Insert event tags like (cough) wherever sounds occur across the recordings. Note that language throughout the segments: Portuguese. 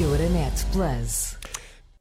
Euronet Plus.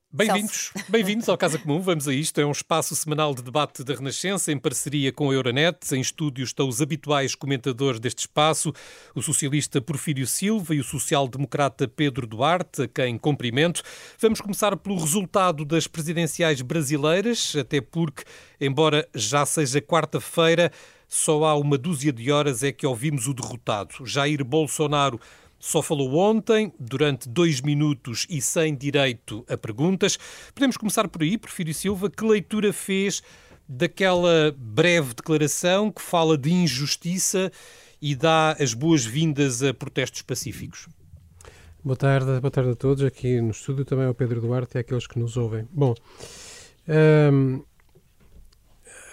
Bem-vindos, (laughs) bem-vindos ao Casa Comum. Vamos a isto. É um espaço semanal de debate da Renascença em parceria com a Euronet. Em estúdio estão os habituais comentadores deste espaço, o socialista Porfírio Silva e o social-democrata Pedro Duarte, a quem cumprimento. Vamos começar pelo resultado das presidenciais brasileiras, até porque, embora já seja quarta-feira, só há uma dúzia de horas é que ouvimos o derrotado. Jair Bolsonaro só falou ontem, durante dois minutos e sem direito a perguntas. Podemos começar por aí, Porfírio Silva. Que leitura fez daquela breve declaração que fala de injustiça e dá as boas-vindas a protestos pacíficos? Boa tarde, boa tarde a todos. Aqui no estúdio também ao Pedro Duarte e àqueles que nos ouvem. Bom, hum,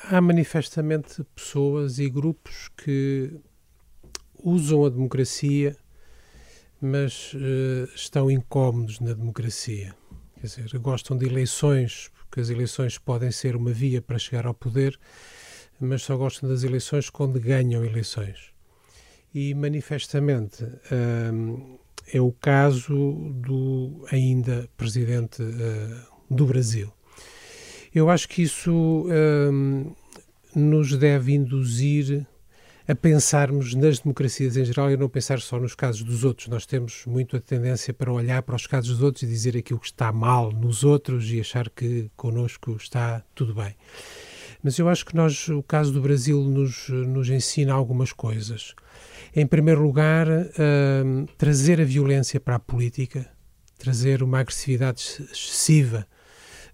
há manifestamente pessoas e grupos que usam a democracia mas uh, estão incómodos na democracia. Quer dizer, gostam de eleições, porque as eleições podem ser uma via para chegar ao poder, mas só gostam das eleições quando ganham eleições. E manifestamente uh, é o caso do ainda presidente uh, do Brasil. Eu acho que isso nos deve induzir a pensarmos nas democracias em geral e não pensar só nos casos dos outros. Nós temos muito a tendência para olhar para os casos dos outros e dizer aquilo que está mal nos outros e achar que connosco está tudo bem. Mas eu acho que nós, o caso do Brasil nos, nos ensina algumas coisas. Em primeiro lugar, uh, trazer a violência para a política, trazer uma agressividade excessiva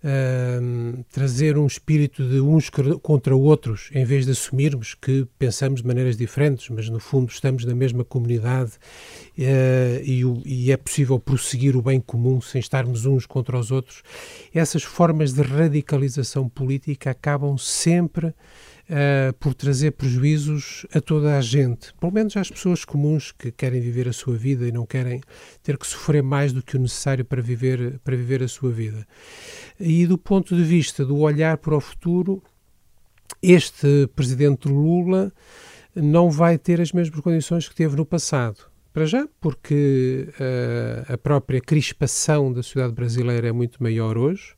uh, trazer um espírito de uns contra outros, em vez de assumirmos que pensamos de maneiras diferentes, mas no fundo estamos na mesma comunidade uh, e, o, e é possível prosseguir o bem comum sem estarmos uns contra os outros. Essas formas de radicalização política acabam sempre uh, por trazer prejuízos a toda a gente, pelo menos às pessoas comuns que querem viver a sua vida e não querem ter que sofrer mais do que o necessário para viver, para viver a sua vida. E do ponto de vista do olhar para o futuro, este presidente Lula não vai ter as mesmas condições que teve no passado. Para já, porque uh, a própria crispação da sociedade brasileira é muito maior hoje.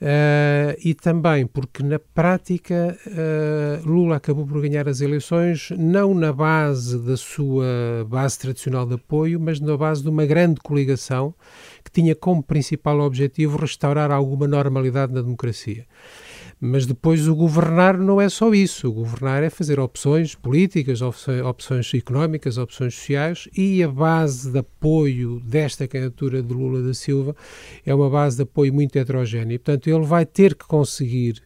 Uh, e também porque, na prática, uh, Lula acabou por ganhar as eleições não na base da sua base tradicional de apoio, mas na base de uma grande coligação que tinha como principal objetivo restaurar alguma normalidade na democracia. Mas depois o governar não é só isso. O governar é fazer opções políticas, opções económicas, opções sociais e a base de apoio desta candidatura de Lula da Silva é uma base de apoio muito heterogénea. E, portanto, ele vai ter que conseguir,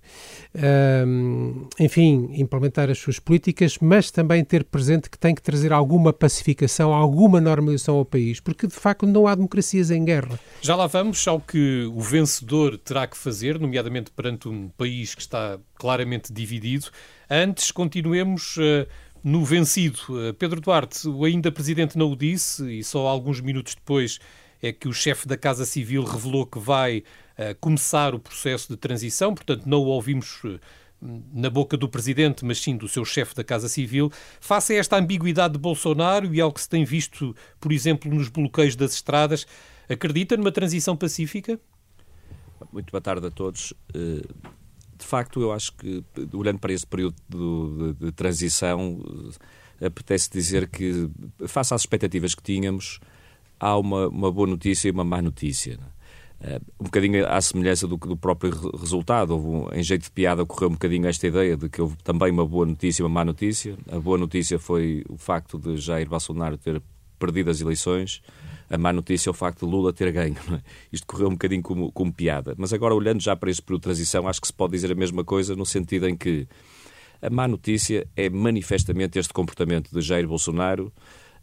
um, enfim, implementar as suas políticas, mas também ter presente que tem que trazer alguma pacificação, alguma normalização ao país, porque de facto não há democracias em guerra. Já lá vamos ao que o vencedor terá que fazer, nomeadamente perante um país país que está claramente dividido. Antes, continuemos uh, no vencido. Uh, Pedro Duarte, o ainda presidente não o disse e só alguns minutos depois é que o chefe da Casa Civil revelou que vai uh, começar o processo de transição, portanto, não o ouvimos na boca do presidente, mas sim do seu chefe da Casa Civil, face a esta ambiguidade de Bolsonaro e ao que se tem visto, por exemplo, nos bloqueios das estradas, acredita numa transição pacífica? Muito boa tarde a todos de facto, eu acho que, olhando para esse período de, de, de transição, eh, apetece dizer que, face às expectativas que tínhamos, há uma, uma boa notícia e uma má notícia. Uh, um bocadinho à semelhança do, do próprio resultado. Um, em jeito de piada, ocorreu um bocadinho esta ideia de que houve também uma boa notícia e uma má notícia. A boa notícia foi o facto de Jair Bolsonaro ter perdido as eleições a má notícia é o facto de Lula ter ganho. É? Isto correu um bocadinho como, como piada. Mas agora, olhando já para este período de transição, acho que se pode dizer a mesma coisa no sentido em que a má notícia é manifestamente este comportamento de Jair Bolsonaro,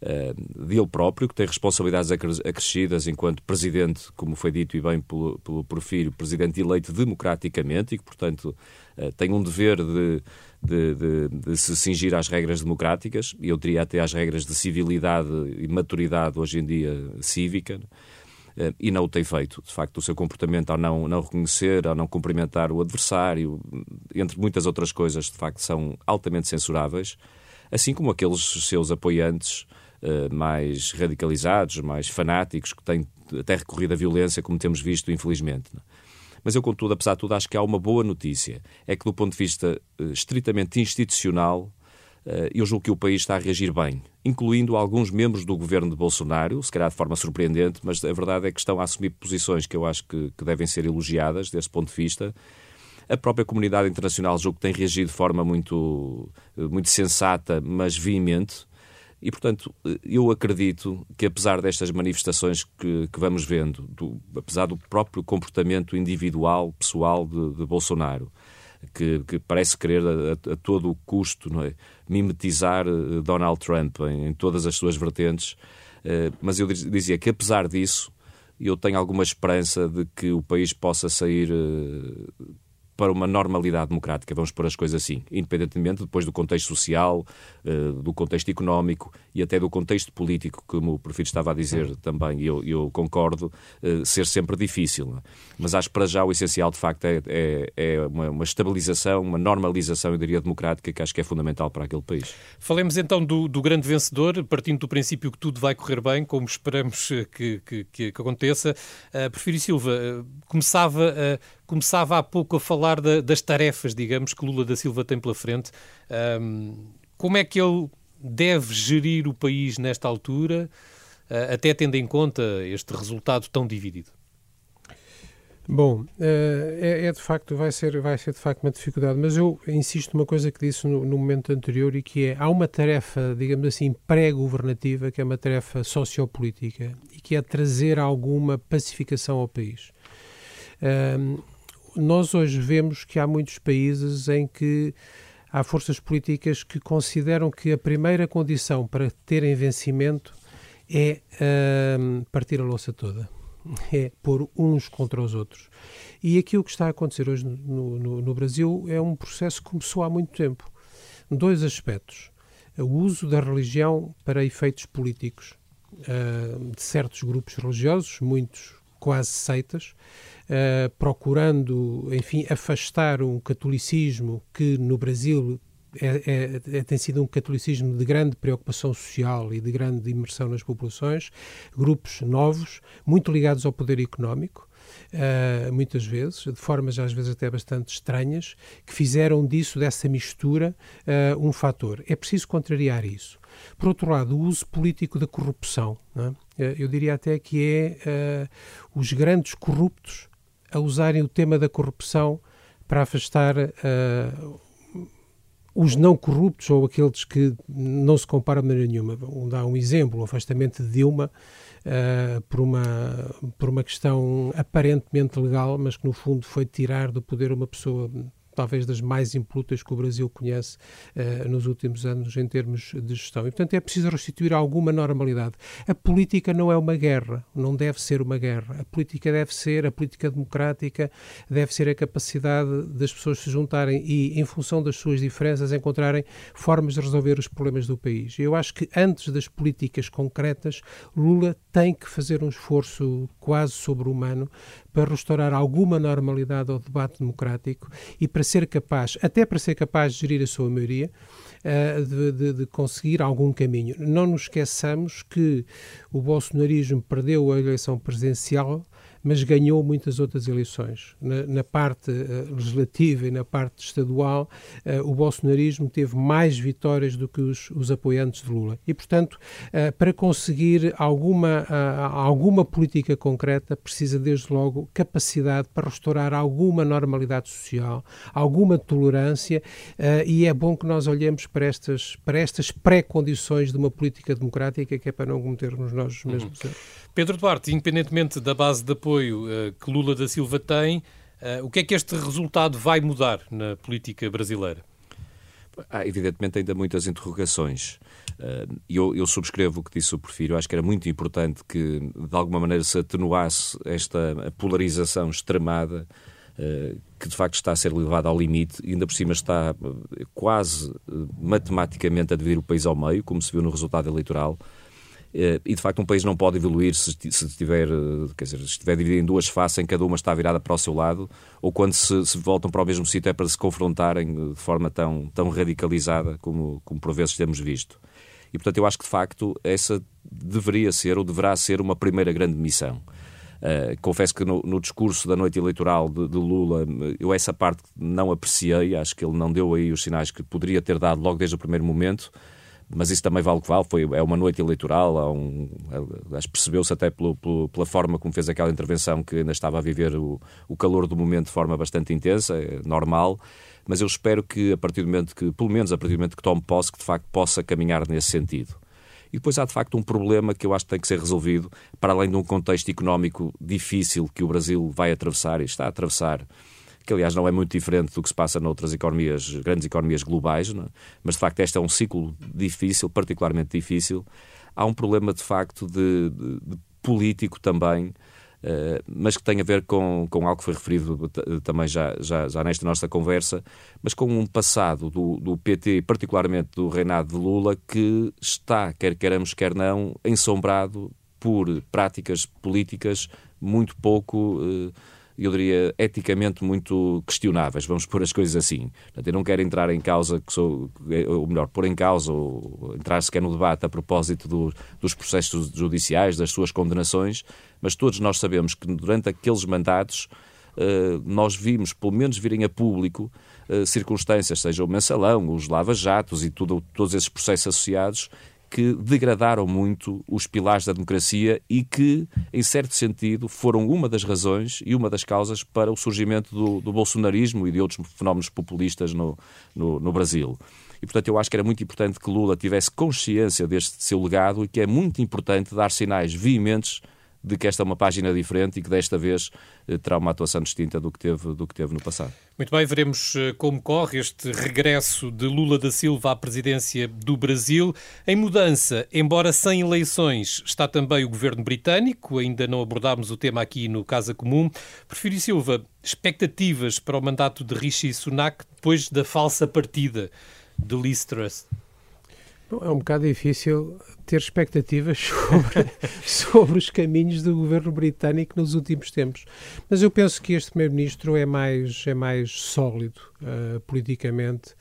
uh, de ele próprio, que tem responsabilidades acrescidas enquanto presidente, como foi dito e bem pelo, pelo Porfírio, presidente eleito democraticamente e que, portanto, uh, tem um dever de de, de, de, se cingir às regras democráticas, e eu diria até às regras de civilidade e maturidade hoje em dia cívica, eh, e não o tem feito. De facto, o seu comportamento ao não, não reconhecer, ao não cumprimentar o adversário, entre muitas outras coisas, de facto, são altamente censuráveis, assim como aqueles seus apoiantes uh, mais radicalizados, mais fanáticos, que têm até recorrido à violência, como temos visto, infelizmente. Mas eu, contudo, apesar de tudo, acho que há uma boa notícia. É que, do ponto de vista uh, estritamente institucional, uh, eu julgo que o país está a reagir bem, incluindo alguns membros do governo de Bolsonaro, se calhar de forma surpreendente, mas a verdade é que estão a assumir posições que eu acho que, que devem ser elogiadas desse ponto de vista. A própria comunidade internacional julgo que tem reagido de forma muito, eh, muito sensata, mas veemente. E, portanto, eu acredito que, apesar destas manifestações que, que vamos vendo, do, apesar do próprio comportamento individual, pessoal de, de Bolsonaro, que, que, parece querer a, a, todo o custo é? mimetizar eh, Donald Trump em, em, todas as suas vertentes, uh, mas eu dizia que, apesar disso, eu tenho alguma esperança de que o país possa sair uh, para uma normalidade democrática, vamos pôr as coisas assim, independentemente depois do contexto social, eh, do contexto económico e até do contexto político, como o Prefeito estava a dizer também, e eu, eu, concordo, eh, ser sempre difícil. É? Mas acho que para já o essencial, de facto, é, é, é uma, uma, estabilização, uma normalização, eu diria, democrática, que acho que é fundamental para aquele país. Falemos então do, do grande vencedor, partindo do princípio que tudo vai correr bem, como esperamos que, que, que, que aconteça. Uh, Prefiro Silva, uh, começava uh, começava há pouco a falar da, das tarefas, digamos, que Lula da Silva tem pela frente. Um, como é que ele deve gerir o país nesta altura, uh, até tendo em conta este resultado tão dividido? Bom, é, é, de facto, vai ser, vai ser de facto uma dificuldade, mas eu insisto numa coisa que disse no, no momento anterior e que é, há uma tarefa, digamos assim, pré-governativa, que é uma tarefa sociopolítica e que é trazer alguma pacificação ao país. Nós hoje vemos que há muitos países em que há forças políticas que consideram que a primeira condição para terem vencimento é uh, partir a louça toda, é pôr uns contra os outros. E aquilo que está a acontecer hoje no, no, no Brasil é um processo que começou há muito tempo. Dois aspectos. O uso da religião para efeitos políticos uh, de certos grupos religiosos, muitos quase seitas, uh, procurando, enfim, afastar um catolicismo que no Brasil é, é, é, tem sido um catolicismo de grande preocupação social e de grande imersão nas populações, grupos novos, muito ligados ao poder económico, uh, muitas vezes, de formas às vezes até bastante estranhas, que fizeram disso, dessa mistura, uh, um fator. É preciso contrariar isso. Por outro lado, o uso político da corrupção. É? Eu diria até que é uh, os grandes corruptos a usarem o tema da corrupção para afastar uh, os não corruptos ou aqueles que não se comparam de maneira nenhuma. Vou dar um exemplo, o afastamento de Dilma uh, por, uma, por uma questão aparentemente legal, mas que no fundo foi tirar do poder uma pessoa talvez das mais impolutas que o Brasil conhece uh, nos últimos anos em termos de gestão. E, portanto, é preciso restituir alguma normalidade. A política não é uma guerra, não deve ser uma guerra. A política deve ser, a política democrática deve ser a capacidade das pessoas se juntarem e, em função das suas diferenças, encontrarem formas de resolver os problemas do país. Eu acho que antes das políticas concretas, Lula tem que fazer um esforço quase sobre-humano para restaurar alguma normalidade ao debate democrático e para ser capaz, até para ser capaz de gerir a sua maioria, uh, de, de, de, conseguir algum caminho. Não nos esqueçamos que o bolsonarismo perdeu a eleição presidencial mas ganhou muitas outras eleições. Na, na parte uh, legislativa e na parte estadual, uh, o bolsonarismo teve mais vitórias do que os, os apoiantes de Lula. E, portanto, uh, para conseguir alguma, alguma política concreta, precisa, desde logo, capacidade para restaurar alguma normalidade social, alguma tolerância, e é bom que nós olhemos para estas, para estas pré-condições de uma política democrática, que é para não cometermos nós os mesmos uhum. Pedro Duarte, independentemente da base de apoio uh, que Lula da Silva tem, uh, o que é que este resultado vai mudar na política brasileira? Há, evidentemente, ainda muitas interrogações. Uh, eu, eu, subscrevo o que disse o Porfírio. Acho que era muito importante que, de alguma maneira, se atenuasse esta polarização extremada que de facto está a ser levada ao limite e ainda por cima está quase matematicamente a dividir o país ao meio, como se viu no resultado eleitoral. Eh, e de facto um país não pode evoluir se, estiver, eh, quer dizer, se estiver dividido em duas faces em cada uma está virada para o seu lado, ou quando se, se voltam para o mesmo sítio é para se confrontarem de forma tão, tão radicalizada como, como por vezes temos visto. E, portanto, eu acho que, de facto, essa deveria ser ou deverá ser uma primeira grande missão. Uh, confesso que no, no, discurso da noite eleitoral de, de, Lula, eu essa parte não apreciei, acho que ele não deu aí os sinais que poderia ter dado logo desde o primeiro momento, mas isso também vale o que vale, foi, é uma noite eleitoral, um, acho que percebeu-se até pelo, pelo, pela forma como fez aquela intervenção, que ainda estava a viver o, o calor do momento de forma bastante intensa, é normal, mas eu espero que a partir do momento que, pelo menos a partir do momento que tome posse, que de facto possa caminhar nesse sentido. E depois há de facto um problema que eu acho que tem que ser resolvido, para além de um contexto económico difícil que o Brasil vai atravessar e está a atravessar que aliás não é muito diferente do que se passa noutras economias, grandes economias globais, é? mas de facto este é um ciclo difícil, particularmente difícil. Há um problema de facto de, de, de político também, Uh, mas que tem a ver com, com algo que foi referido também já, já, já nesta nossa conversa, mas com um passado do, do PT, particularmente do reinado de Lula, que está, quer queiramos, quer não, ensombrado por práticas políticas muito pouco. Uh, eu diria, eticamente muito questionáveis, vamos pôr as coisas assim. Eu não quero entrar em causa, que sou, ou melhor, pôr em causa ou entrar sequer no debate a propósito do, dos processos judiciais, das suas condenações, mas todos nós sabemos que durante aqueles mandatos Uh, nós vimos, pelo menos virem a público, uh, circunstâncias, seja o mensalão, os lava-jatos e tudo, todos esses processos associados, que degradaram muito os pilares da democracia e que, em certo sentido, foram uma das razões e uma das causas para o surgimento do, do bolsonarismo e de outros fenómenos populistas no, no, no Brasil. E, portanto, eu acho que era muito importante que Lula tivesse consciência deste seu legado e que é muito importante dar sinais veementes de que esta é uma página diferente e que desta vez eh, terá uma atuação distinta do que teve, do que teve no passado. Muito bem, veremos eh, como corre este regresso de Lula da Silva à presidência do Brasil. Em mudança, embora sem eleições, está também o governo britânico. Ainda não abordámos o tema aqui no Casa Comum. Prefiro Silva, expectativas para o mandato de Rishi Sunak depois da falsa partida de Liz Truss? Bom, é um bocado difícil ter expectativas (laughs) sobre, sobre os caminhos do governo britânico nos últimos tempos. Mas eu penso que este primeiro-ministro é mais, é mais sólido uh, politicamente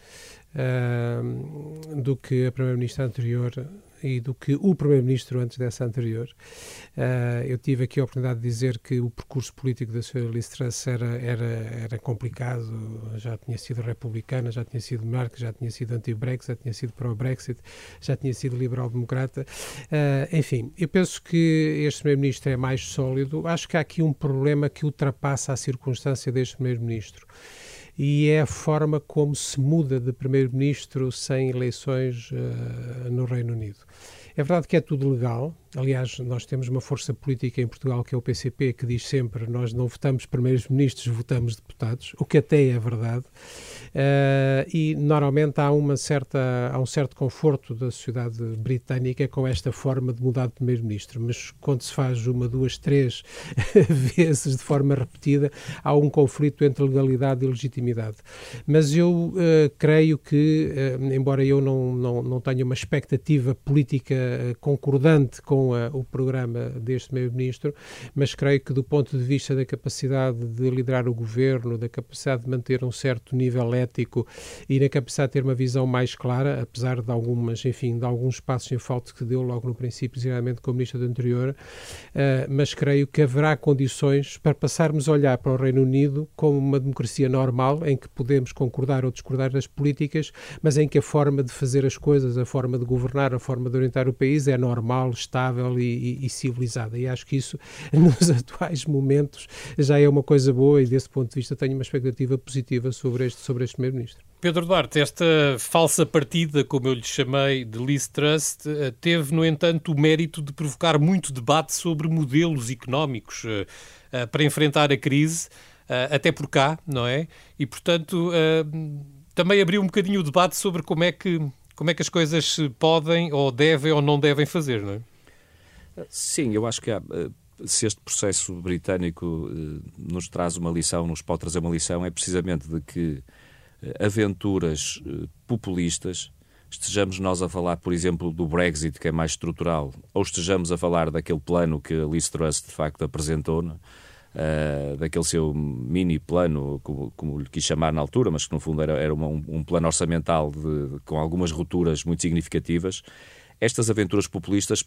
uh, do que a primeira-ministra anterior e do que o Primeiro-Ministro antes dessa anterior. Uh, eu tive aqui a oportunidade de dizer que o percurso político da Sra. Liz Truss era, era, era complicado, já tinha sido republicana, já tinha sido monarca, já tinha sido anti-Brexit, já tinha sido pró-Brexit, já tinha sido liberal-democrata. Uh, enfim, eu penso que este Primeiro-Ministro é mais sólido. Acho que há aqui um problema que ultrapassa a circunstância deste Primeiro-Ministro e é a forma como se muda de primeiro-ministro sem eleições uh, no Reino Unido. É verdade que é tudo legal. Aliás, nós temos uma força política em Portugal que é o PCP, que diz sempre nós não votamos primeiros ministros, votamos deputados, o que até é verdade. Uh, e normalmente há, uma certa, há um certo conforto da sociedade britânica com esta forma de mudar de primeiro-ministro, mas quando se faz uma, duas, três (laughs) vezes de forma repetida, há um conflito entre legalidade e legitimidade. Mas eu uh, creio que, uh, embora eu não, não, não tenha uma expectativa política concordante com a, o programa deste primeiro-ministro, mas creio que do ponto de vista da capacidade de liderar o governo, da capacidade de manter um certo nível ético e na capacidade de ter uma visão mais clara, apesar de algumas, enfim, de alguns passos em falta que deu logo no princípio, geralmente com o ministro anterior, uh, mas creio que haverá condições para passarmos a olhar para o Reino Unido como uma democracia normal, em que podemos concordar ou discordar das políticas, mas em que a forma de fazer as coisas, a forma de governar, a forma de orientar o país é normal, e, e, e civilizada. E acho que isso, (laughs) nos atuais momentos, já é uma coisa boa e, desse ponto de vista, tenho uma expectativa positiva sobre este, sobre este Primeiro-Ministro. Pedro Duarte, esta falsa partida, como eu lhe chamei, de Liz Trust, eh, teve, no entanto, o mérito de provocar muito debate sobre modelos económicos eh, eh, para enfrentar a crise, até por cá, não é? E, portanto, também abriu um bocadinho o debate sobre como é que como é que as coisas podem ou devem ou não devem fazer, não é? Sim, eu acho que há, eh, se este processo britânico eh, nos traz uma lição, nos pode trazer uma lição, é precisamente de que eh, aventuras populistas, estejamos nós a falar, por exemplo, do Brexit, que é mais estrutural, ou estejamos a falar daquele plano que a Liz Truss de facto apresentou, uh, daquele seu mini plano, como, como, lhe quis chamar na altura, mas que no fundo era, era uma, um, um, plano orçamental de, com algumas rupturas muito significativas, estas aventuras populistas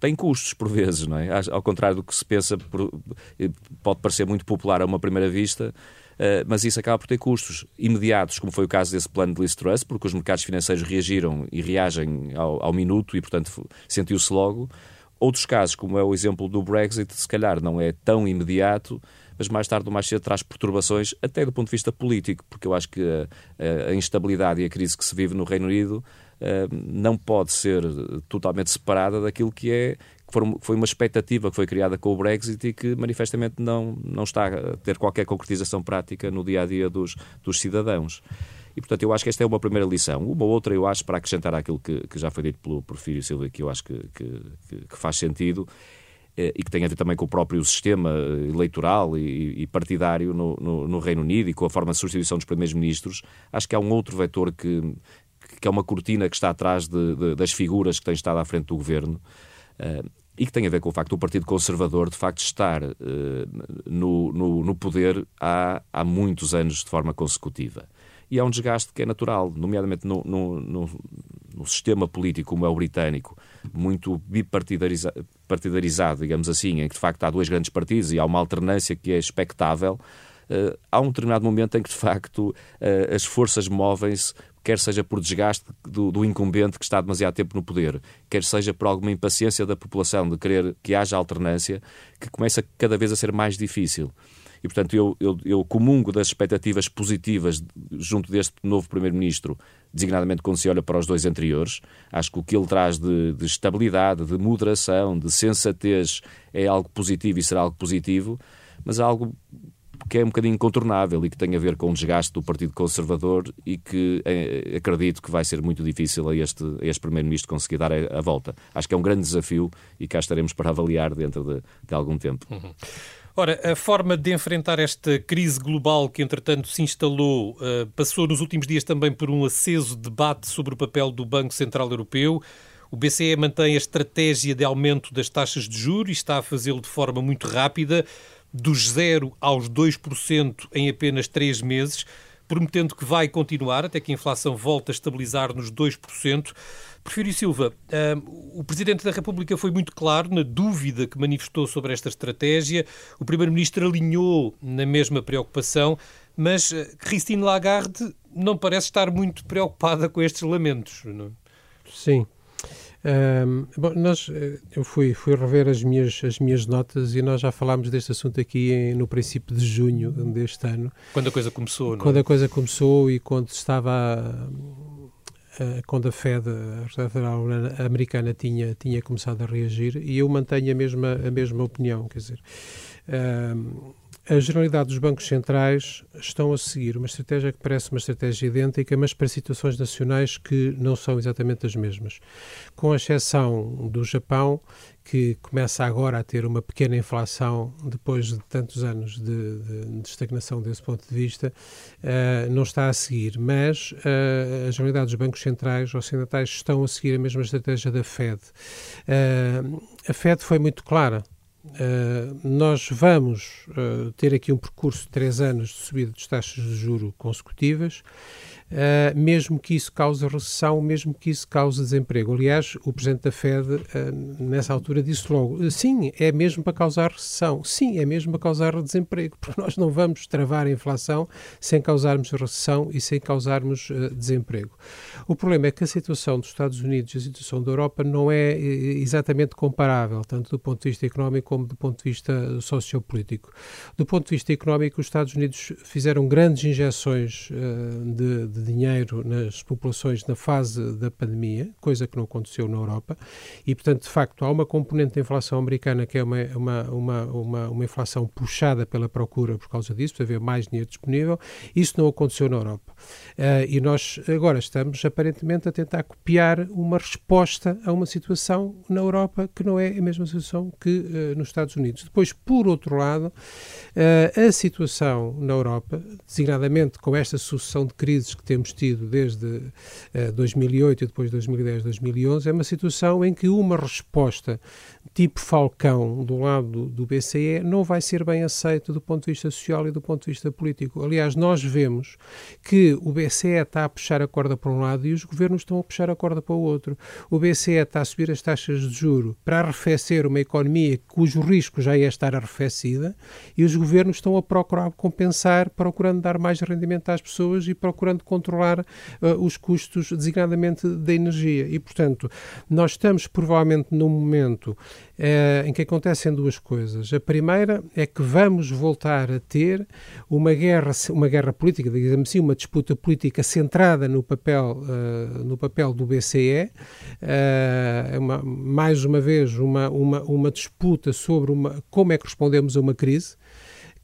têm custos por vezes, não é? Ao contrário do que se pensa, pode parecer muito popular a uma primeira vista, Uh, mas isso acaba por ter custos imediatos, como foi o caso desse plano de Liz Truss, porque os mercados financeiros reagiram e reagem ao, ao minuto e, portanto, sentiu-se logo. Outros casos, como é o exemplo do Brexit, se calhar não é tão imediato, mas mais tarde ou mais cedo traz perturbações, até do ponto de vista político, porque eu acho que a, a instabilidade e a crise que se vive no Reino Unido não pode ser totalmente separada daquilo que é foi uma expectativa que foi criada com o Brexit e que manifestamente não, não está a ter qualquer concretização prática no dia a dia dos, dos cidadãos. E, portanto, eu acho que esta é uma primeira lição. Uma outra, eu acho, para acrescentar àquilo que, que já foi dito pelo Porfírio Silva, que eu acho que, que, que faz sentido, eh, e que tem a ver também com o próprio sistema eleitoral e, e partidário no, no, no, Reino Unido e com a forma de substituição dos primeiros ministros, acho que há um outro vetor que, que é uma cortina que está atrás de, de, das figuras que têm estado à frente do governo. Uh, e que tem a ver com o facto do Partido Conservador, de facto, estar uh, no, no, no, poder há, há muitos anos de forma consecutiva. E há um desgaste que é natural, nomeadamente no, no, no, no sistema político como é o britânico, muito bipartidarizado, digamos assim, em que de facto há dois grandes partidos e há uma alternância que é expectável, uh, há um determinado momento em que de facto uh, as forças movem-se quer seja por desgaste do, do, incumbente que está demasiado tempo no poder, quer seja por alguma impaciência da população de querer que haja alternância, que começa cada vez a ser mais difícil. E, portanto, eu, eu, eu comungo das expectativas positivas junto deste novo Primeiro-Ministro, designadamente quando se olha para os dois anteriores. Acho que o que ele traz de, de estabilidade, de moderação, de sensatez é algo positivo e será algo positivo, mas algo que é um bocadinho incontornável e que tem a ver com o desgaste do Partido Conservador e que é, acredito que vai ser muito difícil a este, a este Primeiro-Ministro conseguir dar a, a, volta. Acho que é um grande desafio e cá estaremos para avaliar dentro de, de algum tempo. Uhum. Ora, a forma de enfrentar esta crise global que, entretanto, se instalou, uh, passou nos últimos dias também por um aceso debate sobre o papel do Banco Central Europeu. O BCE mantém a estratégia de aumento das taxas de juros e está a fazê-lo de forma muito rápida dos 0 aos 2% em apenas 3 meses, prometendo que vai continuar até que a inflação volte a estabilizar nos 2%. Prefiro Silva, o Presidente da República foi muito claro na dúvida que manifestou sobre esta estratégia. O Primeiro-Ministro alinhou na mesma preocupação, mas eh, Christine Lagarde não parece estar muito preocupada com estes lamentos. Não? É? Sim, um, bom, nós, eh, eu fui, fui rever as minhas, as minhas notas e nós já falámos deste assunto aqui em, no princípio de junho deste ano. Quando a coisa começou, não é? Quando a coisa começou e quando estava a, a, quando a Fed, a Reserva Federal Americana, tinha, tinha começado a reagir e eu mantenho a mesma, a mesma opinião, quer dizer... Um, a generalidade dos bancos centrais estão a seguir uma estratégia que parece uma estratégia idêntica, mas para situações nacionais que não são exatamente as mesmas. Com exceção do Japão, que começa agora a ter uma pequena inflação depois de tantos anos de, de, de estagnação desse ponto de vista, uh, não está a seguir. Mas uh, a generalidade dos bancos centrais ocidentais estão a seguir a mesma estratégia da Fed. Uh, a Fed foi muito clara Uh, nós vamos uh, ter aqui um percurso de três anos de subida das taxas de juro consecutivas uh, mesmo que isso cause recessão, mesmo que isso cause desemprego. Aliás, o Presidente da Fed, uh, nessa altura, disse logo: sim, é mesmo para causar recessão, sim, é mesmo para causar desemprego, (laughs) porque nós não vamos travar a inflação sem causarmos recessão e sem causarmos uh, desemprego. O problema é que a situação dos Estados Unidos e a situação da Europa não é exatamente comparável, tanto do ponto de vista económico como do ponto de vista sociopolítico. Do ponto de vista económico, os Estados Unidos fizeram grandes injeções de, de dinheiro nas populações na fase da pandemia, coisa que não aconteceu na Europa, e, portanto, de facto, há uma componente da inflação americana que é uma, uma, uma, uma, uma inflação puxada pela procura por causa disso, para haver mais dinheiro disponível. Isso não aconteceu na Europa. Uh, e nós agora estamos, aparentemente, a tentar copiar uma resposta a uma situação na Europa que não é a mesma situação que uh, nos Estados Unidos. Depois, por outro lado, uh, a situação na Europa, designadamente com esta sucessão de crises que temos tido desde uh, 2008 e depois 2010, 2011, é uma situação em que uma resposta tipo Falcão do lado do BCE não vai ser bem aceito do ponto de vista social e do ponto de vista político. Aliás, nós vemos que o BCE está a puxar a corda para um lado e os governos estão a puxar a corda para o outro. O BCE está a subir as taxas de juro para arrefecer uma economia cujo risco já é estar arrefecida e os governos estão a procurar compensar, procurando dar mais rendimento às pessoas e procurando controlar uh, os custos, designadamente da energia. E, portanto, nós estamos provavelmente num momento em que acontecem duas coisas. A primeira é que vamos voltar a ter uma guerra, uma guerra política, digamos assim, uma disputa política centrada no papel, uh, no papel do BCE, eh, uma, mais uma vez uma, uma, uma disputa sobre uma, como é que respondemos a uma crise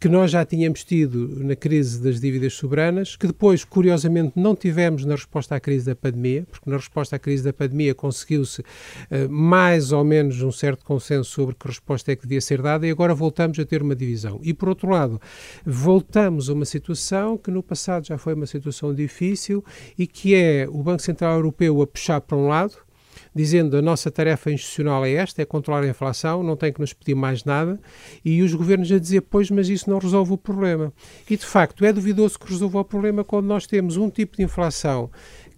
que nós já tínhamos tido na crise das dívidas soberanas, que depois, curiosamente, não tivemos na resposta à crise da pandemia, porque na resposta à crise da pandemia conseguiu-se uh, mais ou menos um certo consenso sobre que resposta é que devia ser dada e agora voltamos a ter uma divisão. E, por outro lado, voltamos a uma situação que no passado já foi uma situação difícil e que é o Banco Central Europeu a puxar para um lado, dizendo a nossa tarefa institucional é esta, é controlar a inflação, não tem que nos pedir mais nada, e os governos a dizer, pois, mas isso não resolve o problema. E, de facto, é duvidoso que resolva o problema quando nós temos um tipo de inflação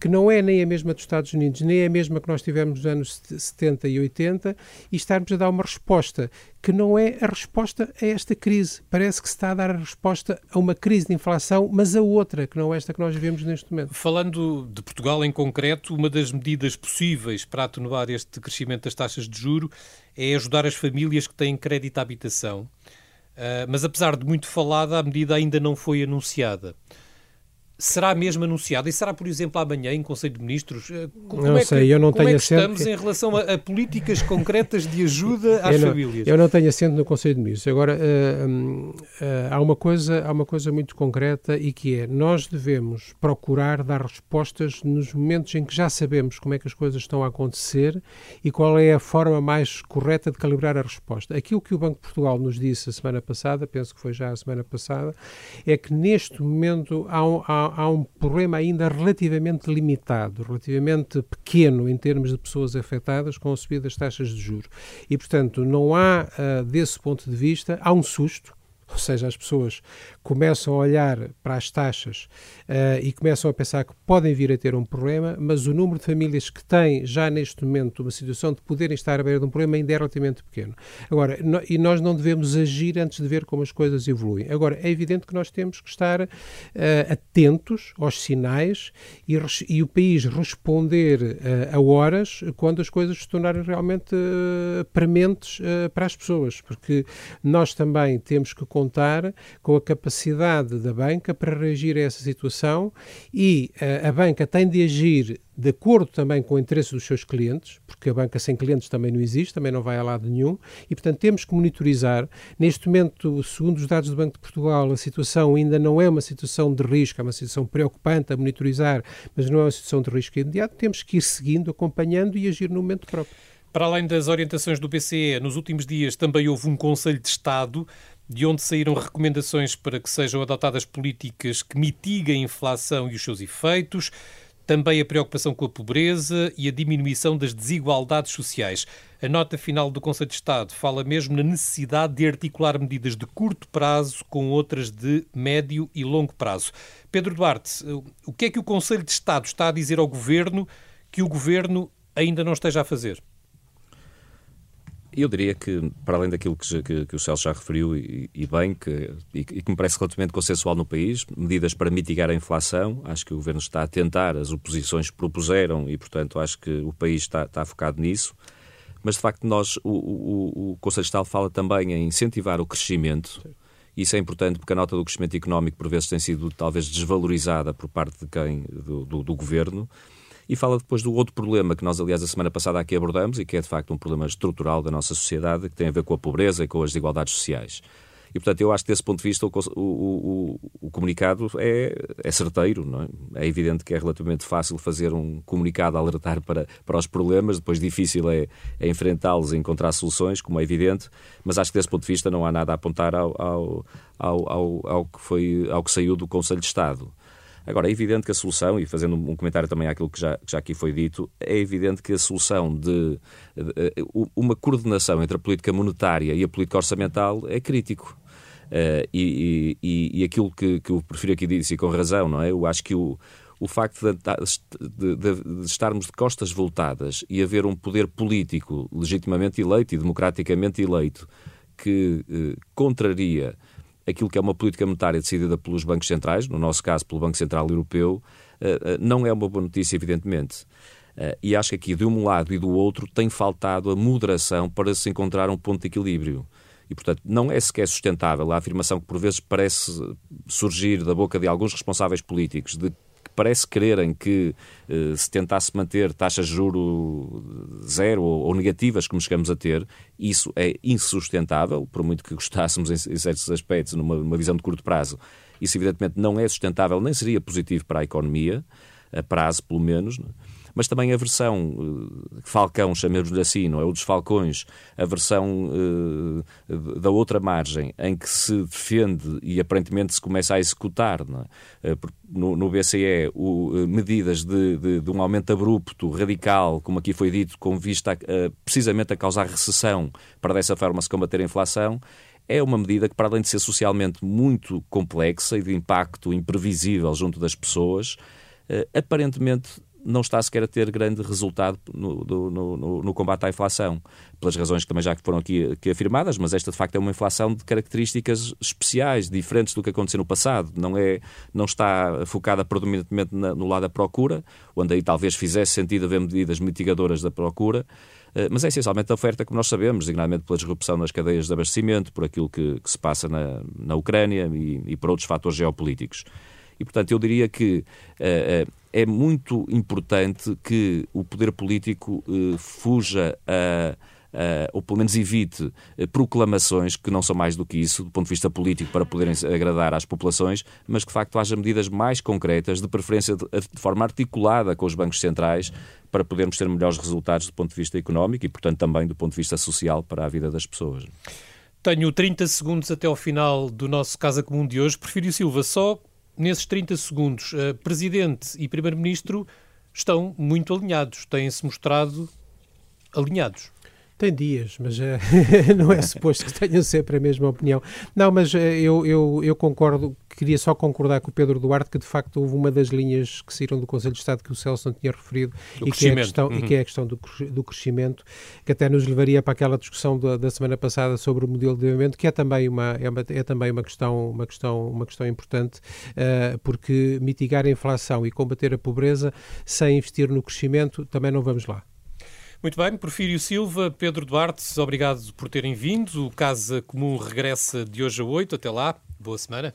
que não é nem a mesma dos Estados Unidos, nem a mesma que nós tivemos nos anos 70 e 80, e estarmos a dar uma resposta que não é a resposta a esta crise. Parece que se está a dar a resposta a uma crise de inflação, mas a outra, que não é esta que nós vivemos neste momento. Falando de Portugal em concreto, uma das medidas possíveis para atenuar este crescimento das taxas de juro é ajudar as famílias que têm crédito à habitação. Uh, mas apesar de muito falada, a medida ainda não foi anunciada será mesmo anunciada e será, por exemplo, amanhã em Conselho de Ministros? Eh, como não é sei, que, eu não como tenho é que estamos em relação a, a, políticas concretas de ajuda às eu não, famílias? Eu não tenho assento no Conselho de Ministros. Agora, uh, uh, há, uma coisa, há uma coisa muito concreta e que é, nós devemos procurar dar respostas nos momentos em que já sabemos como é que as coisas estão a acontecer e qual é a forma mais correta de calibrar a resposta. Aquilo que o Banco de Portugal nos disse a semana passada, penso que foi já a semana passada, é que neste momento há, um, há há um problema ainda relativamente limitado, relativamente pequeno em termos de pessoas afetadas com a subida das taxas de juros. E, portanto, não há, uh, desse ponto de vista, há um susto, ou seja, as pessoas começam a olhar para as taxas uh, e começam a pensar que podem vir a ter um problema, mas o número de famílias que têm já neste momento uma situação de poderem estar à beira de um problema ainda é relativamente pequeno. Agora, no, e nós não devemos agir antes de ver como as coisas evoluem. Agora, é evidente que nós temos que estar uh, atentos aos sinais e, e, o país responder uh, a horas quando as coisas se tornarem realmente prementes para as pessoas, porque nós também temos que contar com a capacidade da banca para reagir a essa situação e uh, a banca tem de agir de acordo também com o interesse dos seus clientes, porque a banca sem clientes também não existe, também não vai a lado nenhum, e portanto temos que monitorizar. Neste momento, segundo os dados do Banco de Portugal, a situação ainda não é uma situação de risco, é uma situação preocupante a monitorizar, mas não é uma situação de risco imediato. Temos que ir seguindo, acompanhando e agir no momento próprio. Para além das orientações do BCE, nos últimos dias também houve um Conselho de Estado de onde saíram recomendações para que sejam adotadas políticas que mitiguem a inflação e os seus efeitos, também a preocupação com a pobreza e a diminuição das desigualdades sociais. A nota final do Conselho de Estado fala mesmo na necessidade de articular medidas de curto prazo com outras de médio e longo prazo. Pedro Duarte, o que é que o Conselho de Estado está a dizer ao Governo que o Governo ainda não esteja a fazer? Eu diria que, para além daquilo que, que, que o Celso já referiu, e, e bem, que, e, e, que me parece relativamente consensual no país, medidas para mitigar a inflação, acho que o Governo está a tentar, as oposições propuseram e, portanto, acho que o país está, está focado nisso. Mas, de facto, nós, o, o, o Conselho Estado fala também em incentivar o crescimento. Isso é importante porque a nota do crescimento económico, por vezes, tem sido talvez desvalorizada por parte de quem? do, do, do Governo e fala depois do outro problema que nós, aliás, a semana passada aqui abordamos e que é de facto um problema estrutural da nossa sociedade, que tem a ver com a pobreza e com as desigualdades sociais. E, portanto, eu acho que desse ponto de vista o, o, o, o comunicado é, é certeiro. Não é? é evidente que é relativamente fácil fazer um comunicado alertar para, para os problemas, depois difícil é, é enfrentá-los e encontrar soluções, como é evidente, mas acho que desse ponto de vista não há nada a apontar ao, ao, ao, ao, ao que, foi, ao que saiu do Conselho de Estado. Agora, é evidente que a solução, e fazendo um comentário também àquilo que já, que já aqui foi dito, é evidente que a solução de, de, de uma coordenação entre a política monetária e a política orçamental é crítico. Uh, e, e, e, aquilo que, que o Porfírio aqui disse, e com razão, não é? Eu acho que o, o facto de, de, de, estarmos de costas voltadas e haver um poder político legitimamente eleito e democraticamente eleito que eh, contraria aquilo que é uma política monetária decidida pelos bancos centrais, no nosso caso pelo Banco Central Europeu, eh, eh, não é uma boa notícia, evidentemente. Eh, e acho que aqui, de um lado e do outro, tem faltado a moderação para se encontrar um ponto de equilíbrio. E, portanto, não é sequer sustentável a afirmação que, por vezes, parece surgir da boca de alguns responsáveis políticos de parece quererem que se tentasse manter taxas de juro zero ou, negativas, como chegamos a ter, isso é insustentável, por muito que (laughs) gostássemos em, certos aspectos, numa visão de curto prazo. Isso, evidentemente, não é sustentável, nem seria positivo para a economia, a prazo, pelo menos. Não é? Mas também a versão uh, Falcão, chamemos-lhe assim, não é? O dos Falcões, a versão uh, da outra margem, em que se defende e aparentemente se começa a executar é? uh, no, no, BCE o, medidas de, de, de, um aumento abrupto, radical, como aqui foi dito, com vista a, precisamente a causar recessão para dessa forma se combater a inflação, é uma medida que, para além de ser socialmente muito complexa e de impacto imprevisível junto das pessoas, aparentemente não está sequer a ter grande resultado no, no, no, no, combate à inflação, pelas razões que também já foram aqui, aqui, afirmadas, mas esta de facto é uma inflação de características especiais, diferentes do que aconteceu no passado. Não, é, não está focada predominantemente na, no lado da procura, onde aí talvez fizesse sentido haver medidas mitigadoras da procura, eh, mas é essencialmente a oferta, como nós sabemos, designadamente pela disrupção nas cadeias de abastecimento, por aquilo que, que se passa na, na Ucrânia e, e por outros fatores geopolíticos. E, portanto, eu diria que uh, uh, é muito importante que o poder político uh, fuja a. Uh, ou pelo menos evite uh, proclamações que não são mais do que isso, do ponto de vista político, para poderem agradar às populações, mas que de facto haja medidas mais concretas, de preferência de, de, forma articulada com os bancos centrais, para podermos ter melhores resultados do ponto de vista económico e, portanto, também do ponto de vista social para a vida das pessoas. Tenho 30 segundos até ao final do nosso Casa Comum de hoje. Prefiro Silva, só nesses 30 segundos, uh, Presidente e Primeiro-Ministro estão muito alinhados, têm-se mostrado alinhados. Tem dias, mas uh, (laughs) não é suposto que tenham sempre a mesma opinião. Não, mas uh, eu, eu, eu concordo, queria só concordar com o Pedro Duarte que de facto houve uma das linhas que saíram do Conselho de Estado que o Celso não tinha referido e que, é a questão, uhum. e que é a questão do, do crescimento, que até nos levaria para aquela discussão da, da semana passada sobre o modelo de desenvolvimento, que é também uma, é, uma, é também uma questão, uma questão, uma questão importante, uh, porque mitigar a inflação e combater a pobreza sem investir no crescimento também não vamos lá. Muito bem, Porfírio Silva, Pedro Duarte, obrigado por terem vindo. O Casa Comum regressa de hoje a 8. Até lá, boa semana.